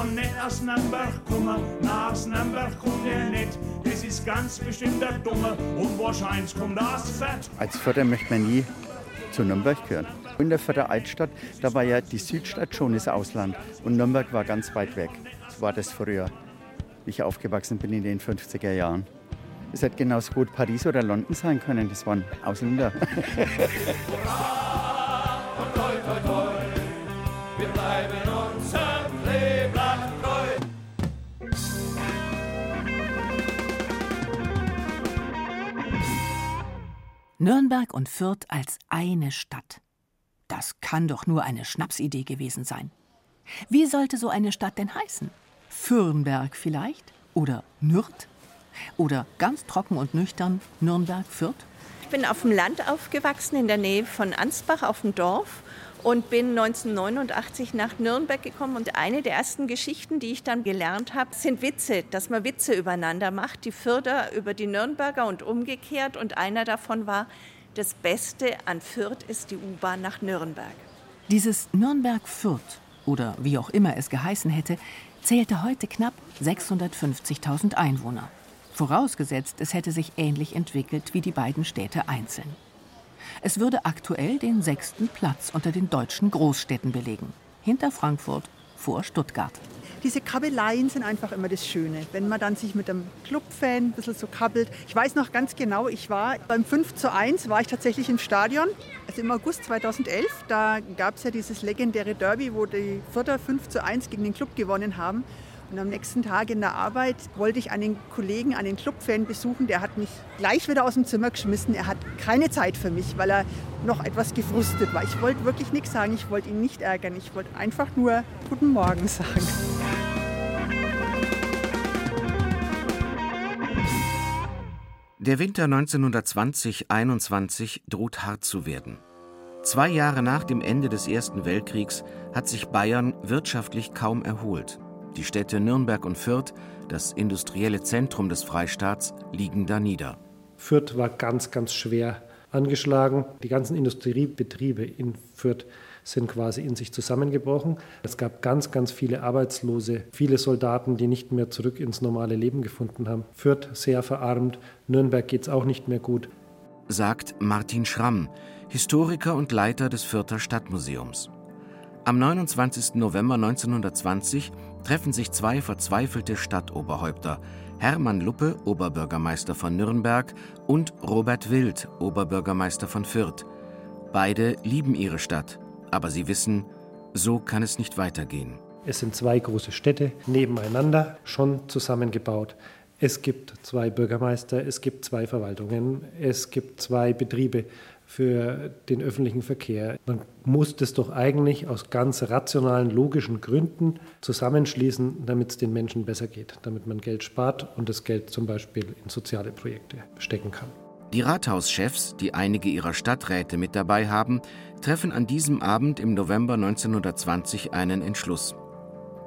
kann nicht aus Nürnberg kommen, nach Nürnberg kommt er nicht. Das ist ganz bestimmt der Dumme und wahrscheinlich kommt das Fett. Als Förder möchte man nie zu Nürnberg gehören. In der Förder Altstadt, da war ja die Südstadt schon das Ausland und Nürnberg war ganz weit weg. So war das früher, wie ich aufgewachsen bin in den 50er Jahren. Es hätte genauso gut Paris oder London sein können, das waren Ausländer. Nürnberg und Fürth als eine Stadt. Das kann doch nur eine Schnapsidee gewesen sein. Wie sollte so eine Stadt denn heißen? Fürnberg vielleicht? Oder Nürth? Oder ganz trocken und nüchtern Nürnberg, Fürth? Ich bin auf dem Land aufgewachsen, in der Nähe von Ansbach auf dem Dorf und bin 1989 nach Nürnberg gekommen. Und eine der ersten Geschichten, die ich dann gelernt habe, sind Witze, dass man Witze übereinander macht, die Fürther über die Nürnberger und umgekehrt. Und einer davon war, das Beste an Fürth ist die U-Bahn nach Nürnberg. Dieses Nürnberg-Fürth oder wie auch immer es geheißen hätte, zählte heute knapp 650.000 Einwohner. Vorausgesetzt, es hätte sich ähnlich entwickelt wie die beiden Städte einzeln. Es würde aktuell den sechsten Platz unter den deutschen Großstädten belegen, hinter Frankfurt, vor Stuttgart. Diese Kabeleien sind einfach immer das Schöne, wenn man dann sich mit einem Clubfan ein bisschen so kabbelt. Ich weiß noch ganz genau, ich war beim 5 zu 1, war ich tatsächlich im Stadion, also im August 2011. Da gab es ja dieses legendäre Derby, wo die Vierter 5 zu 1 gegen den Club gewonnen haben. Und am nächsten Tag in der Arbeit wollte ich einen Kollegen, einen Clubfan besuchen. Der hat mich gleich wieder aus dem Zimmer geschmissen. Er hat keine Zeit für mich, weil er noch etwas gefrustet war. Ich wollte wirklich nichts sagen. Ich wollte ihn nicht ärgern. Ich wollte einfach nur Guten Morgen sagen. Der Winter 1920-21 droht hart zu werden. Zwei Jahre nach dem Ende des Ersten Weltkriegs hat sich Bayern wirtschaftlich kaum erholt. Die Städte Nürnberg und Fürth, das industrielle Zentrum des Freistaats, liegen da nieder. Fürth war ganz, ganz schwer angeschlagen. Die ganzen Industriebetriebe in Fürth sind quasi in sich zusammengebrochen. Es gab ganz, ganz viele Arbeitslose, viele Soldaten, die nicht mehr zurück ins normale Leben gefunden haben. Fürth sehr verarmt, Nürnberg geht es auch nicht mehr gut. Sagt Martin Schramm, Historiker und Leiter des Fürther Stadtmuseums. Am 29. November 1920 treffen sich zwei verzweifelte Stadtoberhäupter, Hermann Luppe, Oberbürgermeister von Nürnberg, und Robert Wild, Oberbürgermeister von Fürth. Beide lieben ihre Stadt, aber sie wissen, so kann es nicht weitergehen. Es sind zwei große Städte nebeneinander, schon zusammengebaut. Es gibt zwei Bürgermeister, es gibt zwei Verwaltungen, es gibt zwei Betriebe für den öffentlichen Verkehr. Man muss das doch eigentlich aus ganz rationalen, logischen Gründen zusammenschließen, damit es den Menschen besser geht, damit man Geld spart und das Geld zum Beispiel in soziale Projekte stecken kann. Die Rathauschefs, die einige ihrer Stadträte mit dabei haben, treffen an diesem Abend im November 1920 einen Entschluss.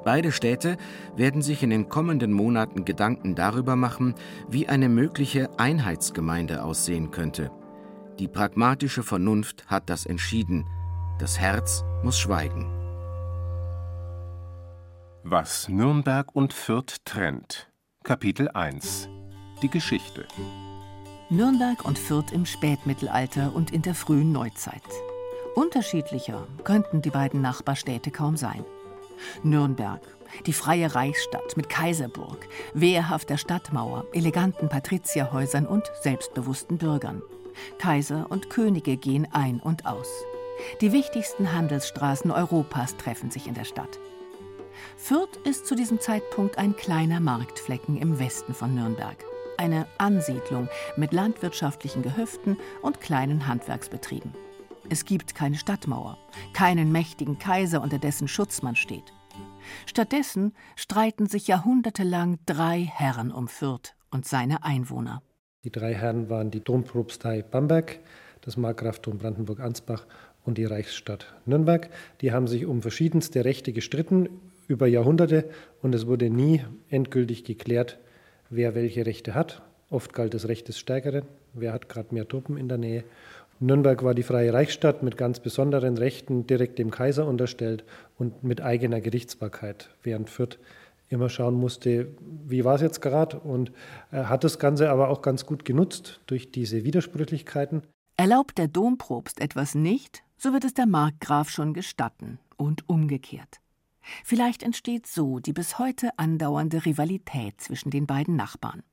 Beide Städte werden sich in den kommenden Monaten Gedanken darüber machen, wie eine mögliche Einheitsgemeinde aussehen könnte. Die pragmatische Vernunft hat das entschieden. Das Herz muss schweigen. Was Nürnberg und Fürth trennt. Kapitel 1 Die Geschichte Nürnberg und Fürth im Spätmittelalter und in der frühen Neuzeit. Unterschiedlicher könnten die beiden Nachbarstädte kaum sein. Nürnberg, die freie Reichsstadt mit Kaiserburg, wehrhafter Stadtmauer, eleganten Patrizierhäusern und selbstbewussten Bürgern. Kaiser und Könige gehen ein und aus. Die wichtigsten Handelsstraßen Europas treffen sich in der Stadt. Fürth ist zu diesem Zeitpunkt ein kleiner Marktflecken im Westen von Nürnberg. Eine Ansiedlung mit landwirtschaftlichen Gehöften und kleinen Handwerksbetrieben. Es gibt keine Stadtmauer, keinen mächtigen Kaiser, unter dessen Schutz man steht. Stattdessen streiten sich jahrhundertelang drei Herren um Fürth und seine Einwohner. Die drei Herren waren die Dompropstei Bamberg, das Markgraftum Brandenburg-Ansbach und die Reichsstadt Nürnberg. Die haben sich um verschiedenste Rechte gestritten über Jahrhunderte und es wurde nie endgültig geklärt, wer welche Rechte hat. Oft galt das Recht des Stärkeren, wer hat gerade mehr Truppen in der Nähe. Nürnberg war die freie Reichsstadt mit ganz besonderen Rechten, direkt dem Kaiser unterstellt und mit eigener Gerichtsbarkeit, während Fürth immer schauen musste, wie war es jetzt gerade und er hat das Ganze aber auch ganz gut genutzt durch diese Widersprüchlichkeiten. Erlaubt der Dompropst etwas nicht, so wird es der Markgraf schon gestatten und umgekehrt. Vielleicht entsteht so die bis heute andauernde Rivalität zwischen den beiden Nachbarn.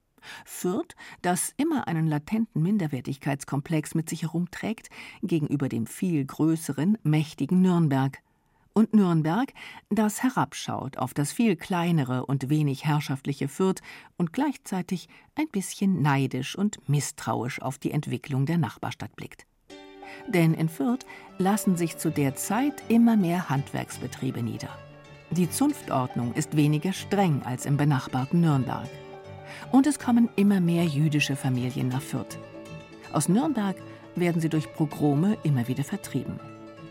Fürth, das immer einen latenten Minderwertigkeitskomplex mit sich herumträgt, gegenüber dem viel größeren, mächtigen Nürnberg. Und Nürnberg, das herabschaut auf das viel kleinere und wenig herrschaftliche Fürth und gleichzeitig ein bisschen neidisch und misstrauisch auf die Entwicklung der Nachbarstadt blickt. Denn in Fürth lassen sich zu der Zeit immer mehr Handwerksbetriebe nieder. Die Zunftordnung ist weniger streng als im benachbarten Nürnberg. Und es kommen immer mehr jüdische Familien nach Fürth. Aus Nürnberg werden sie durch Pogrome immer wieder vertrieben.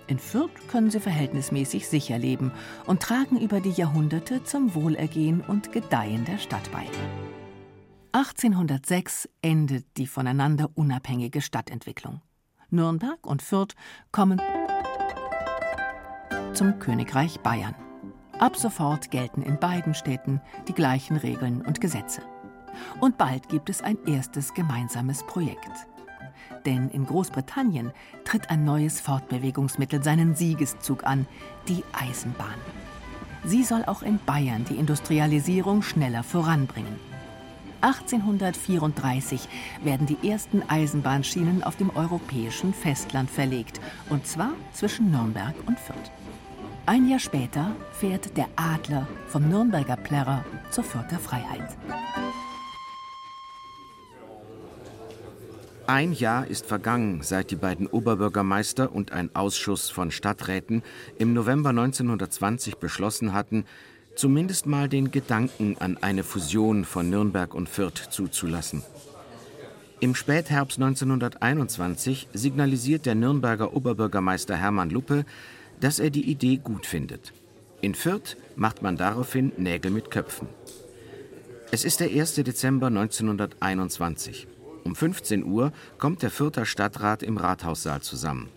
In Fürth können sie verhältnismäßig sicher leben und tragen über die Jahrhunderte zum Wohlergehen und Gedeihen der Stadt bei. 1806 endet die voneinander unabhängige Stadtentwicklung. Nürnberg und Fürth kommen zum Königreich Bayern. Ab sofort gelten in beiden Städten die gleichen Regeln und Gesetze. Und bald gibt es ein erstes gemeinsames Projekt. Denn in Großbritannien tritt ein neues Fortbewegungsmittel seinen Siegeszug an, die Eisenbahn. Sie soll auch in Bayern die Industrialisierung schneller voranbringen. 1834 werden die ersten Eisenbahnschienen auf dem europäischen Festland verlegt, und zwar zwischen Nürnberg und Fürth. Ein Jahr später fährt der Adler vom Nürnberger Plärrer zur Fürther Freiheit. Ein Jahr ist vergangen, seit die beiden Oberbürgermeister und ein Ausschuss von Stadträten im November 1920 beschlossen hatten, zumindest mal den Gedanken an eine Fusion von Nürnberg und Fürth zuzulassen. Im Spätherbst 1921 signalisiert der Nürnberger Oberbürgermeister Hermann Luppe, dass er die Idee gut findet. In Fürth macht man daraufhin Nägel mit Köpfen. Es ist der 1. Dezember 1921. Um 15 Uhr kommt der Fürther Stadtrat im Rathaussaal zusammen.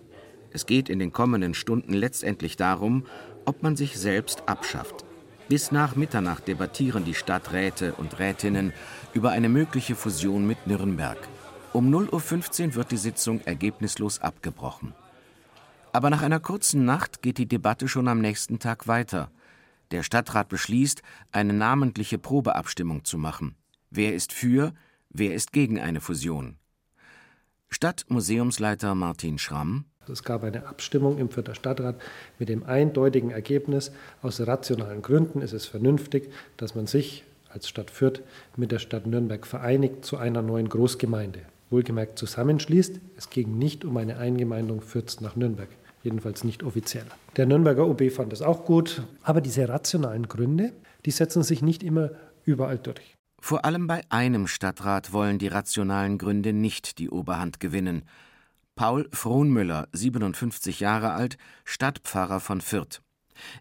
Es geht in den kommenden Stunden letztendlich darum, ob man sich selbst abschafft. Bis nach Mitternacht debattieren die Stadträte und Rätinnen über eine mögliche Fusion mit Nürnberg. Um 0.15 Uhr wird die Sitzung ergebnislos abgebrochen. Aber nach einer kurzen Nacht geht die Debatte schon am nächsten Tag weiter. Der Stadtrat beschließt, eine namentliche Probeabstimmung zu machen. Wer ist für, Wer ist gegen eine Fusion? Stadtmuseumsleiter Martin Schramm. Es gab eine Abstimmung im Fürther Stadtrat mit dem eindeutigen Ergebnis, aus rationalen Gründen ist es vernünftig, dass man sich als Stadt Fürth mit der Stadt Nürnberg vereinigt zu einer neuen Großgemeinde. Wohlgemerkt zusammenschließt. Es ging nicht um eine Eingemeindung Fürths nach Nürnberg jedenfalls nicht offiziell. Der Nürnberger OB fand es auch gut, aber diese rationalen Gründe, die setzen sich nicht immer überall durch. Vor allem bei einem Stadtrat wollen die rationalen Gründe nicht die Oberhand gewinnen. Paul Frohnmüller, 57 Jahre alt, Stadtpfarrer von Fürth.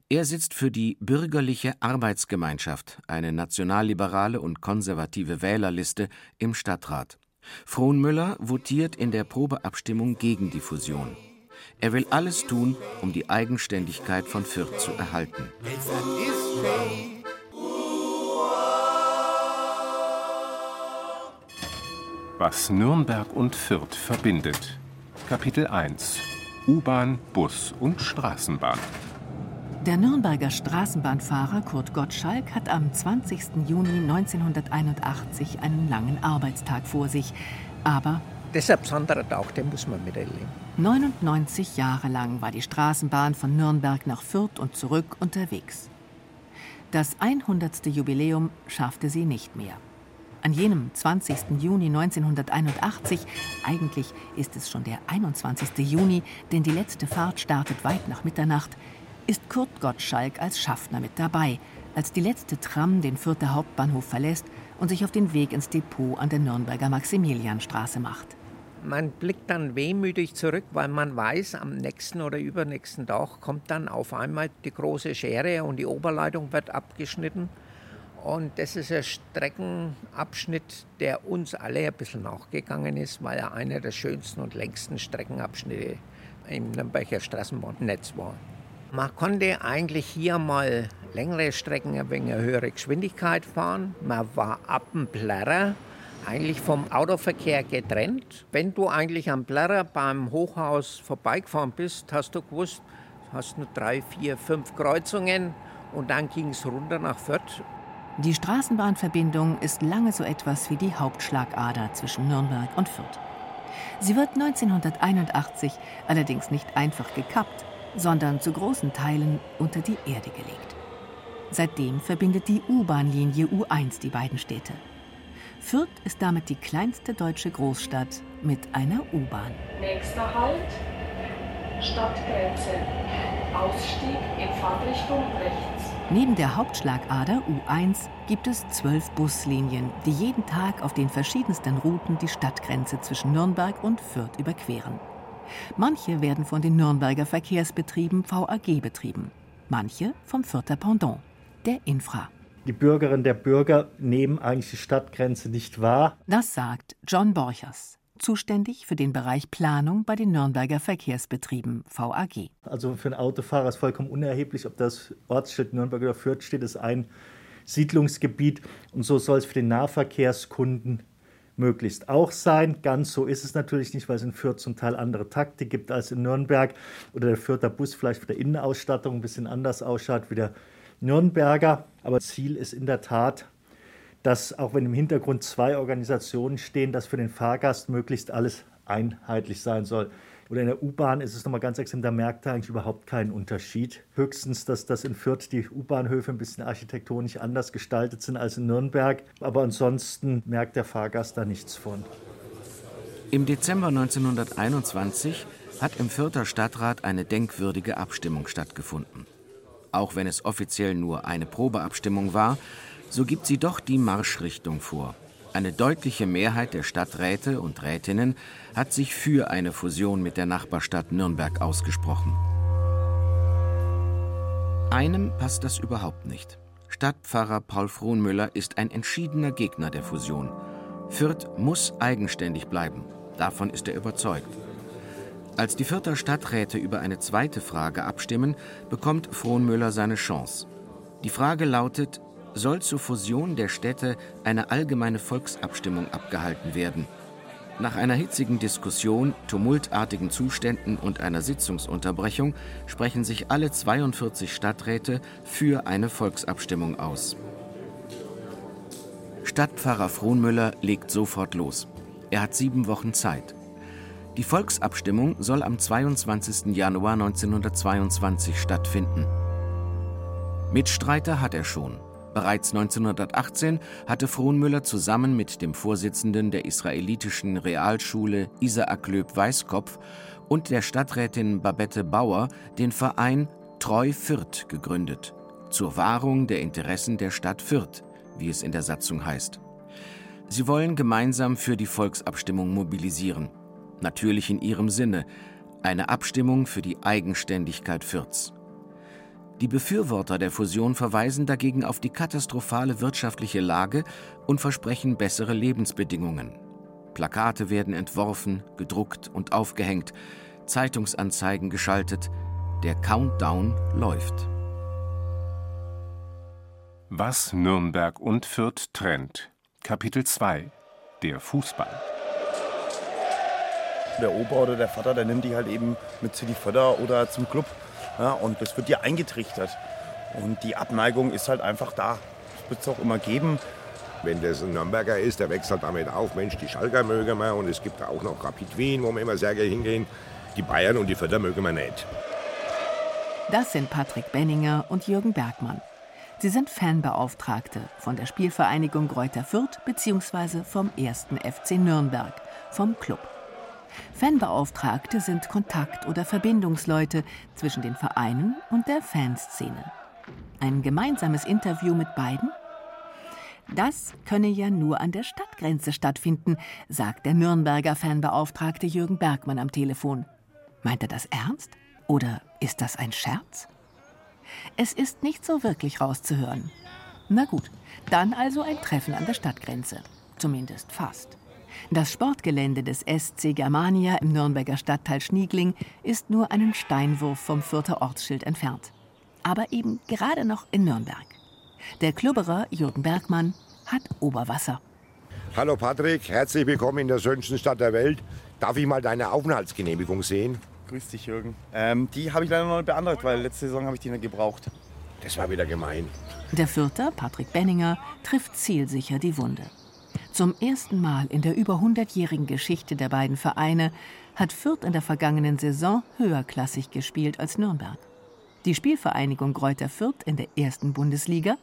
Er sitzt für die Bürgerliche Arbeitsgemeinschaft, eine nationalliberale und konservative Wählerliste, im Stadtrat. Frohnmüller votiert in der Probeabstimmung gegen die Fusion. Er will alles tun, um die Eigenständigkeit von Fürth zu erhalten. Was Nürnberg und Fürth verbindet. Kapitel 1 U-Bahn, Bus und Straßenbahn. Der Nürnberger Straßenbahnfahrer Kurt Gottschalk hat am 20. Juni 1981 einen langen Arbeitstag vor sich. Aber Deshalb besonderer Tag, den muss man miterleben. 99 Jahre lang war die Straßenbahn von Nürnberg nach Fürth und zurück unterwegs. Das 100. Jubiläum schaffte sie nicht mehr. An jenem 20. Juni 1981, eigentlich ist es schon der 21. Juni, denn die letzte Fahrt startet weit nach Mitternacht, ist Kurt Gottschalk als Schaffner mit dabei, als die letzte Tram den Fürther Hauptbahnhof verlässt und sich auf den Weg ins Depot an der Nürnberger Maximilianstraße macht. Man blickt dann wehmütig zurück, weil man weiß, am nächsten oder übernächsten Tag kommt dann auf einmal die große Schere und die Oberleitung wird abgeschnitten Und das ist ein Streckenabschnitt, der uns alle ein bisschen nachgegangen ist, weil er einer der schönsten und längsten Streckenabschnitte im Nürnberger Straßenbahnnetz war. Man konnte eigentlich hier mal längere Strecken ein wenig höhere Geschwindigkeit fahren. Man war ab dem Plärrer eigentlich vom Autoverkehr getrennt. Wenn du eigentlich am Plärrer beim Hochhaus vorbeigefahren bist, hast du gewusst, hast nur drei, vier, fünf Kreuzungen und dann ging es runter nach Fürth. Die Straßenbahnverbindung ist lange so etwas wie die Hauptschlagader zwischen Nürnberg und Fürth. Sie wird 1981 allerdings nicht einfach gekappt, sondern zu großen Teilen unter die Erde gelegt. Seitdem verbindet die U-Bahn-Linie U1 die beiden Städte. Fürth ist damit die kleinste deutsche Großstadt mit einer U-Bahn. Nächster Halt, Stadtgrenze. Ausstieg in Fahrtrichtung rechts. Neben der Hauptschlagader U1 gibt es zwölf Buslinien, die jeden Tag auf den verschiedensten Routen die Stadtgrenze zwischen Nürnberg und Fürth überqueren. Manche werden von den Nürnberger Verkehrsbetrieben VAG betrieben, manche vom Fürther Pendant, der Infra. Die Bürgerinnen der Bürger nehmen eigentlich die Stadtgrenze nicht wahr. Das sagt John Borchers, zuständig für den Bereich Planung bei den Nürnberger Verkehrsbetrieben VAG. Also für einen Autofahrer ist vollkommen unerheblich, ob das Ortsschild Nürnberg oder Fürth steht, ist ein Siedlungsgebiet und so soll es für den Nahverkehrskunden möglichst auch sein. Ganz so ist es natürlich nicht, weil es in Fürth zum Teil andere Takte gibt als in Nürnberg oder der Fürther Bus vielleicht von der Innenausstattung ein bisschen anders ausschaut wie der Nürnberger. Aber Ziel ist in der Tat, dass auch wenn im Hintergrund zwei Organisationen stehen, dass für den Fahrgast möglichst alles einheitlich sein soll. Oder in der U-Bahn ist es nochmal ganz extrem, da merkt er eigentlich überhaupt keinen Unterschied. Höchstens, dass das in Fürth die U-Bahnhöfe ein bisschen architektonisch anders gestaltet sind als in Nürnberg. Aber ansonsten merkt der Fahrgast da nichts von. Im Dezember 1921 hat im Fürther Stadtrat eine denkwürdige Abstimmung stattgefunden. Auch wenn es offiziell nur eine Probeabstimmung war, so gibt sie doch die Marschrichtung vor. Eine deutliche Mehrheit der Stadträte und Rätinnen hat sich für eine Fusion mit der Nachbarstadt Nürnberg ausgesprochen. Einem passt das überhaupt nicht. Stadtpfarrer Paul Frohnmüller ist ein entschiedener Gegner der Fusion. Fürth muss eigenständig bleiben. Davon ist er überzeugt. Als die Fürther Stadträte über eine zweite Frage abstimmen, bekommt Frohnmüller seine Chance. Die Frage lautet, soll zur Fusion der Städte eine allgemeine Volksabstimmung abgehalten werden. Nach einer hitzigen Diskussion, tumultartigen Zuständen und einer Sitzungsunterbrechung sprechen sich alle 42 Stadträte für eine Volksabstimmung aus. Stadtpfarrer Frohnmüller legt sofort los. Er hat sieben Wochen Zeit. Die Volksabstimmung soll am 22. Januar 1922 stattfinden. Mitstreiter hat er schon. Bereits 1918 hatte Frohnmüller zusammen mit dem Vorsitzenden der israelitischen Realschule Isaac Löb Weißkopf und der Stadträtin Babette Bauer den Verein Treu Fürth gegründet, zur Wahrung der Interessen der Stadt Fürth, wie es in der Satzung heißt. Sie wollen gemeinsam für die Volksabstimmung mobilisieren, natürlich in ihrem Sinne, eine Abstimmung für die Eigenständigkeit Fürths. Die Befürworter der Fusion verweisen dagegen auf die katastrophale wirtschaftliche Lage und versprechen bessere Lebensbedingungen. Plakate werden entworfen, gedruckt und aufgehängt, Zeitungsanzeigen geschaltet. Der Countdown läuft. Was Nürnberg und Fürth trennt. Kapitel 2 Der Fußball. Der Opa oder der Vater, der nimmt die halt eben mit zu die Förder oder zum Club. Ja, und das wird dir eingetrichtert. Und die Abneigung ist halt einfach da. Das wird es auch immer geben. Wenn das ein Nürnberger ist, der wechselt damit auf. Mensch, die Schalker mögen wir und es gibt auch noch Rapid Wien, wo wir immer sehr gerne hingehen. Die Bayern und die Vierter mögen wir nicht. Das sind Patrick Benninger und Jürgen Bergmann. Sie sind Fanbeauftragte von der Spielvereinigung Greuther Fürth bzw. vom 1. FC Nürnberg, vom Club. Fanbeauftragte sind Kontakt- oder Verbindungsleute zwischen den Vereinen und der Fanszene. Ein gemeinsames Interview mit beiden? Das könne ja nur an der Stadtgrenze stattfinden, sagt der Nürnberger Fanbeauftragte Jürgen Bergmann am Telefon. Meint er das ernst? Oder ist das ein Scherz? Es ist nicht so wirklich rauszuhören. Na gut, dann also ein Treffen an der Stadtgrenze. Zumindest fast. Das Sportgelände des SC Germania im Nürnberger Stadtteil Schniegling ist nur einen Steinwurf vom Fürther Ortsschild entfernt. Aber eben gerade noch in Nürnberg. Der Klubberer Jürgen Bergmann hat Oberwasser. Hallo Patrick, herzlich willkommen in der schönsten Stadt der Welt. Darf ich mal deine Aufenthaltsgenehmigung sehen? Grüß dich, Jürgen. Ähm, die habe ich leider noch nicht beantragt, weil letzte Saison habe ich die nicht gebraucht. Das war wieder gemein. Der Fürther, Patrick Benninger, trifft zielsicher die Wunde. Zum ersten Mal in der über 100-jährigen Geschichte der beiden Vereine hat Fürth in der vergangenen Saison höherklassig gespielt als Nürnberg. Die Spielvereinigung Greuther Fürth in der ersten Bundesliga,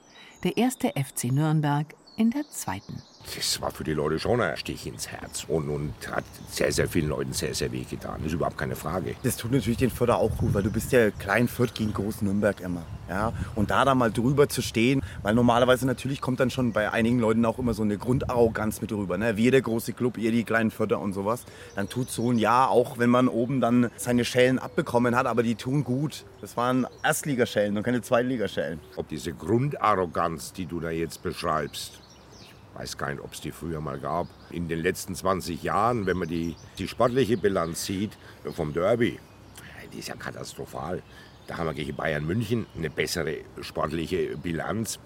der erste FC Nürnberg in der zweiten das war für die Leute schon ein Stich ins Herz und, und hat sehr, sehr vielen Leuten sehr, sehr weh getan. Das ist überhaupt keine Frage. Das tut natürlich den Förder auch gut, weil du bist ja klein Fürth gegen Groß Nürnberg immer. Ja? Und da da mal drüber zu stehen, weil normalerweise natürlich kommt dann schon bei einigen Leuten auch immer so eine Grundarroganz mit rüber. Ne? Wir der große Club, ihr die kleinen Förder und sowas. Dann tut so ein Jahr, auch wenn man oben dann seine Schellen abbekommen hat, aber die tun gut. Das waren Erstligaschellen und keine Zweitligaschellen. Ob diese Grundarroganz, die du da jetzt beschreibst, weiß gar nicht, ob es die früher mal gab. In den letzten 20 Jahren, wenn man die, die sportliche Bilanz sieht vom Derby, die ist ja katastrophal. Da haben wir gegen Bayern München eine bessere sportliche Bilanz.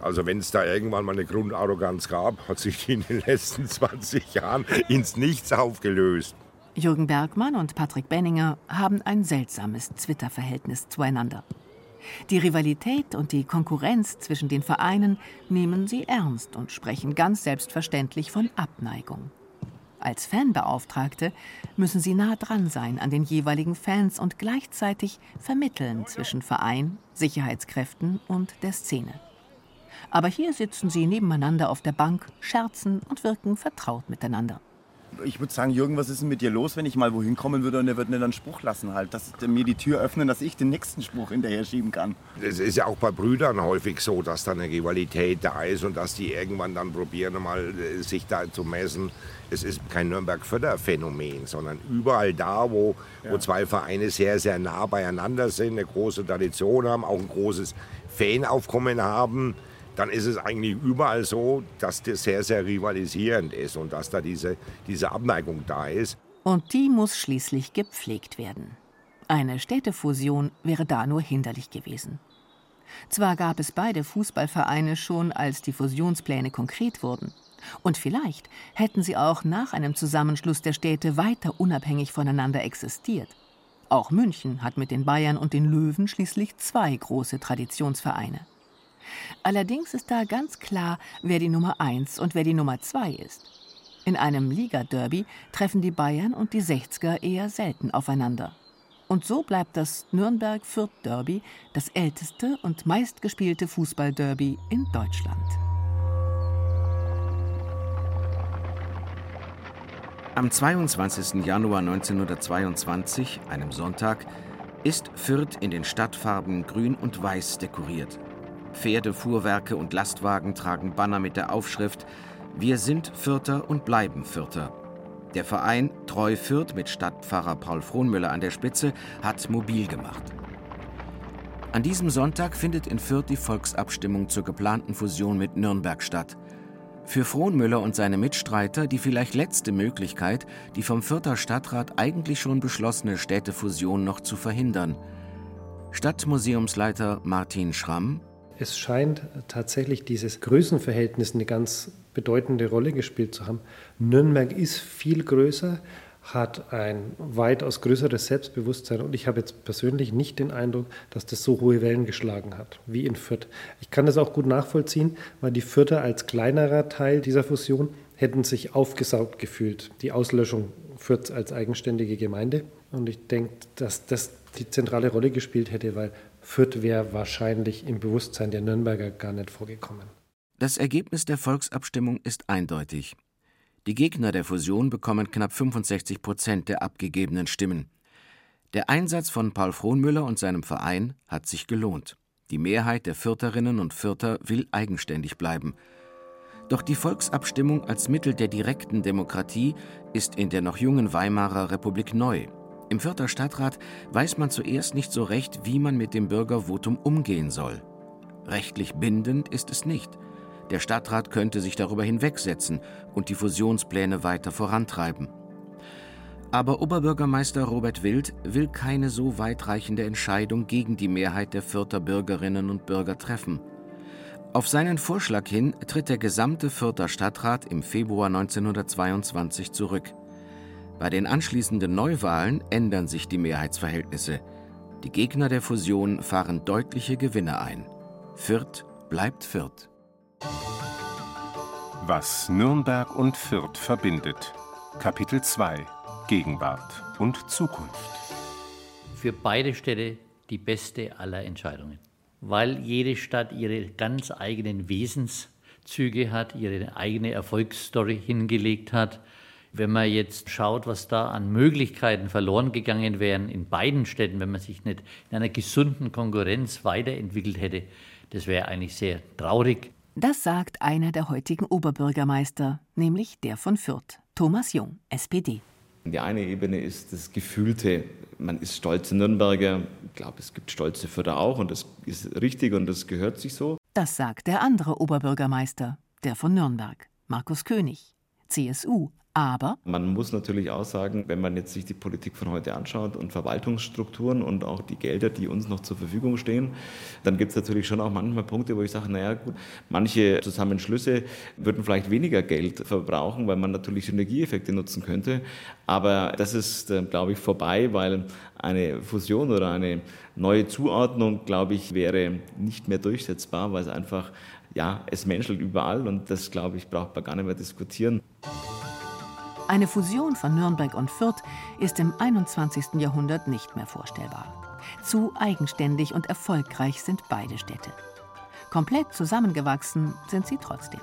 Also wenn es da irgendwann mal eine Grundarroganz gab, hat sich die in den letzten 20 Jahren ins Nichts aufgelöst. Jürgen Bergmann und Patrick Benninger haben ein seltsames Twitter-Verhältnis zueinander. Die Rivalität und die Konkurrenz zwischen den Vereinen nehmen sie ernst und sprechen ganz selbstverständlich von Abneigung. Als Fanbeauftragte müssen sie nah dran sein an den jeweiligen Fans und gleichzeitig vermitteln zwischen Verein, Sicherheitskräften und der Szene. Aber hier sitzen sie nebeneinander auf der Bank, scherzen und wirken vertraut miteinander ich würde sagen, Jürgen, was ist denn mit dir los, wenn ich mal wohin kommen würde und er würde mir dann einen Spruch lassen halt, dass mir die Tür öffnen, dass ich den nächsten Spruch hinterher schieben kann. Es ist ja auch bei Brüdern häufig so, dass da eine Rivalität da ist und dass die irgendwann dann probieren, mal äh, sich da zu messen. Es ist kein Nürnberg-Förder-Phänomen, sondern überall da, wo, ja. wo zwei Vereine sehr, sehr nah beieinander sind, eine große Tradition haben, auch ein großes Fanaufkommen haben, dann ist es eigentlich überall so, dass das sehr, sehr rivalisierend ist und dass da diese, diese Abneigung da ist. Und die muss schließlich gepflegt werden. Eine Städtefusion wäre da nur hinderlich gewesen. Zwar gab es beide Fußballvereine schon, als die Fusionspläne konkret wurden. Und vielleicht hätten sie auch nach einem Zusammenschluss der Städte weiter unabhängig voneinander existiert. Auch München hat mit den Bayern und den Löwen schließlich zwei große Traditionsvereine. Allerdings ist da ganz klar, wer die Nummer 1 und wer die Nummer 2 ist. In einem Liga-Derby treffen die Bayern und die 60er eher selten aufeinander. Und so bleibt das Nürnberg-Fürth-Derby das älteste und meistgespielte Fußball-Derby in Deutschland. Am 22. Januar 1922, einem Sonntag, ist Fürth in den Stadtfarben Grün und Weiß dekoriert. Pferdefuhrwerke und Lastwagen tragen Banner mit der Aufschrift Wir sind Fürther und bleiben Fürther. Der Verein Treu Fürth mit Stadtpfarrer Paul Frohnmüller an der Spitze hat mobil gemacht. An diesem Sonntag findet in Fürth die Volksabstimmung zur geplanten Fusion mit Nürnberg statt. Für Frohnmüller und seine Mitstreiter die vielleicht letzte Möglichkeit, die vom Fürther Stadtrat eigentlich schon beschlossene Städtefusion noch zu verhindern. Stadtmuseumsleiter Martin Schramm es scheint tatsächlich dieses Größenverhältnis eine ganz bedeutende Rolle gespielt zu haben. Nürnberg ist viel größer, hat ein weitaus größeres Selbstbewusstsein und ich habe jetzt persönlich nicht den Eindruck, dass das so hohe Wellen geschlagen hat wie in Fürth. Ich kann das auch gut nachvollziehen, weil die Fürther als kleinerer Teil dieser Fusion hätten sich aufgesaugt gefühlt. Die Auslöschung Fürth als eigenständige Gemeinde. Und ich denke, dass das die zentrale Rolle gespielt hätte, weil Fürth wäre wahrscheinlich im Bewusstsein der Nürnberger gar nicht vorgekommen. Das Ergebnis der Volksabstimmung ist eindeutig. Die Gegner der Fusion bekommen knapp 65 Prozent der abgegebenen Stimmen. Der Einsatz von Paul Frohnmüller und seinem Verein hat sich gelohnt. Die Mehrheit der Fürtherinnen und Fürther will eigenständig bleiben. Doch die Volksabstimmung als Mittel der direkten Demokratie ist in der noch jungen Weimarer Republik neu im Fürther Stadtrat weiß man zuerst nicht so recht, wie man mit dem Bürgervotum umgehen soll. Rechtlich bindend ist es nicht. Der Stadtrat könnte sich darüber hinwegsetzen und die Fusionspläne weiter vorantreiben. Aber Oberbürgermeister Robert Wild will keine so weitreichende Entscheidung gegen die Mehrheit der Fürther Bürgerinnen und Bürger treffen. Auf seinen Vorschlag hin tritt der gesamte Fürther Stadtrat im Februar 1922 zurück. Bei den anschließenden Neuwahlen ändern sich die Mehrheitsverhältnisse. Die Gegner der Fusion fahren deutliche Gewinne ein. Fürth bleibt Fürth. Was Nürnberg und Fürth verbindet. Kapitel 2 Gegenwart und Zukunft. Für beide Städte die beste aller Entscheidungen, weil jede Stadt ihre ganz eigenen Wesenszüge hat, ihre eigene Erfolgsstory hingelegt hat. Wenn man jetzt schaut, was da an Möglichkeiten verloren gegangen wären in beiden Städten, wenn man sich nicht in einer gesunden Konkurrenz weiterentwickelt hätte, das wäre eigentlich sehr traurig. Das sagt einer der heutigen Oberbürgermeister, nämlich der von Fürth, Thomas Jung, SPD. Die eine Ebene ist das Gefühlte, man ist stolze Nürnberger. Ich glaube, es gibt stolze Fürther auch und das ist richtig und das gehört sich so. Das sagt der andere Oberbürgermeister, der von Nürnberg, Markus König, CSU, aber man muss natürlich auch sagen, wenn man jetzt sich die Politik von heute anschaut und Verwaltungsstrukturen und auch die Gelder, die uns noch zur Verfügung stehen, dann gibt es natürlich schon auch manchmal Punkte, wo ich sage, naja gut, manche Zusammenschlüsse würden vielleicht weniger Geld verbrauchen, weil man natürlich Synergieeffekte nutzen könnte. Aber das ist, äh, glaube ich, vorbei, weil eine Fusion oder eine neue Zuordnung, glaube ich, wäre nicht mehr durchsetzbar, weil es einfach, ja, es menschelt überall und das, glaube ich, braucht man gar nicht mehr diskutieren. Eine Fusion von Nürnberg und Fürth ist im 21. Jahrhundert nicht mehr vorstellbar. Zu eigenständig und erfolgreich sind beide Städte. Komplett zusammengewachsen sind sie trotzdem.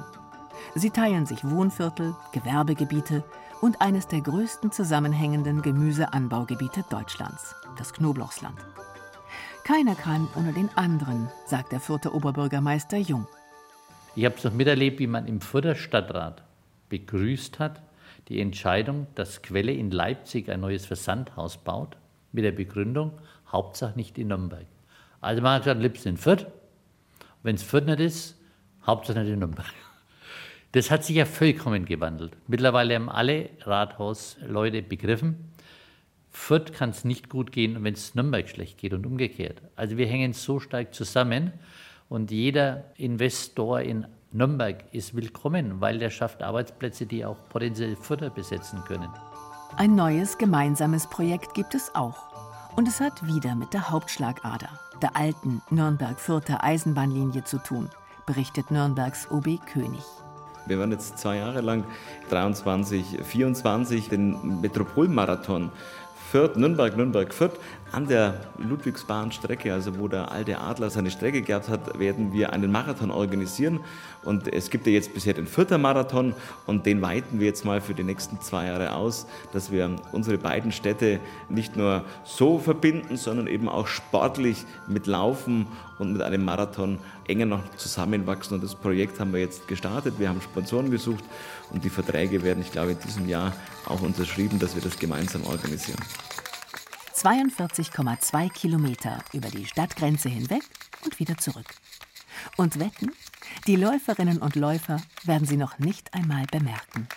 Sie teilen sich Wohnviertel, Gewerbegebiete und eines der größten zusammenhängenden Gemüseanbaugebiete Deutschlands, das Knoblauchsland. Keiner kann ohne den anderen, sagt der vierte Oberbürgermeister Jung. Ich habe es noch miterlebt, wie man im Fürther Stadtrat begrüßt hat, die Entscheidung, dass Quelle in Leipzig ein neues Versandhaus baut, mit der Begründung, Hauptsache nicht in Nürnberg. Also man hat gesagt, liebsten in Fürth. Wenn es Fürth nicht ist, Hauptsache nicht in Nürnberg. Das hat sich ja vollkommen gewandelt. Mittlerweile haben alle Rathausleute begriffen, Fürth kann es nicht gut gehen, wenn es Nürnberg schlecht geht und umgekehrt. Also wir hängen so stark zusammen und jeder Investor in Nürnberg ist willkommen, weil der schafft Arbeitsplätze, die auch potenziell Förder besetzen können. Ein neues gemeinsames Projekt gibt es auch. Und es hat wieder mit der Hauptschlagader, der alten Nürnberg-Fürther Eisenbahnlinie zu tun, berichtet Nürnbergs OB König. Wir werden jetzt zwei Jahre lang, 23, 24, den Metropolmarathon Fürth, Nürnberg, Nürnberg, Fürth an der Ludwigsbahnstrecke, also wo der alte Adler seine Strecke gehabt hat, werden wir einen Marathon organisieren. Und es gibt ja jetzt bisher den Fürther Marathon und den weiten wir jetzt mal für die nächsten zwei Jahre aus, dass wir unsere beiden Städte nicht nur so verbinden, sondern eben auch sportlich mit Laufen und mit einem Marathon enger noch zusammenwachsen. Und das Projekt haben wir jetzt gestartet. Wir haben Sponsoren gesucht und die Verträge werden, ich glaube, in diesem Jahr auch unterschrieben, dass wir das gemeinsam organisieren. 42,2 Kilometer über die Stadtgrenze hinweg und wieder zurück. Und wetten, die Läuferinnen und Läufer werden sie noch nicht einmal bemerken.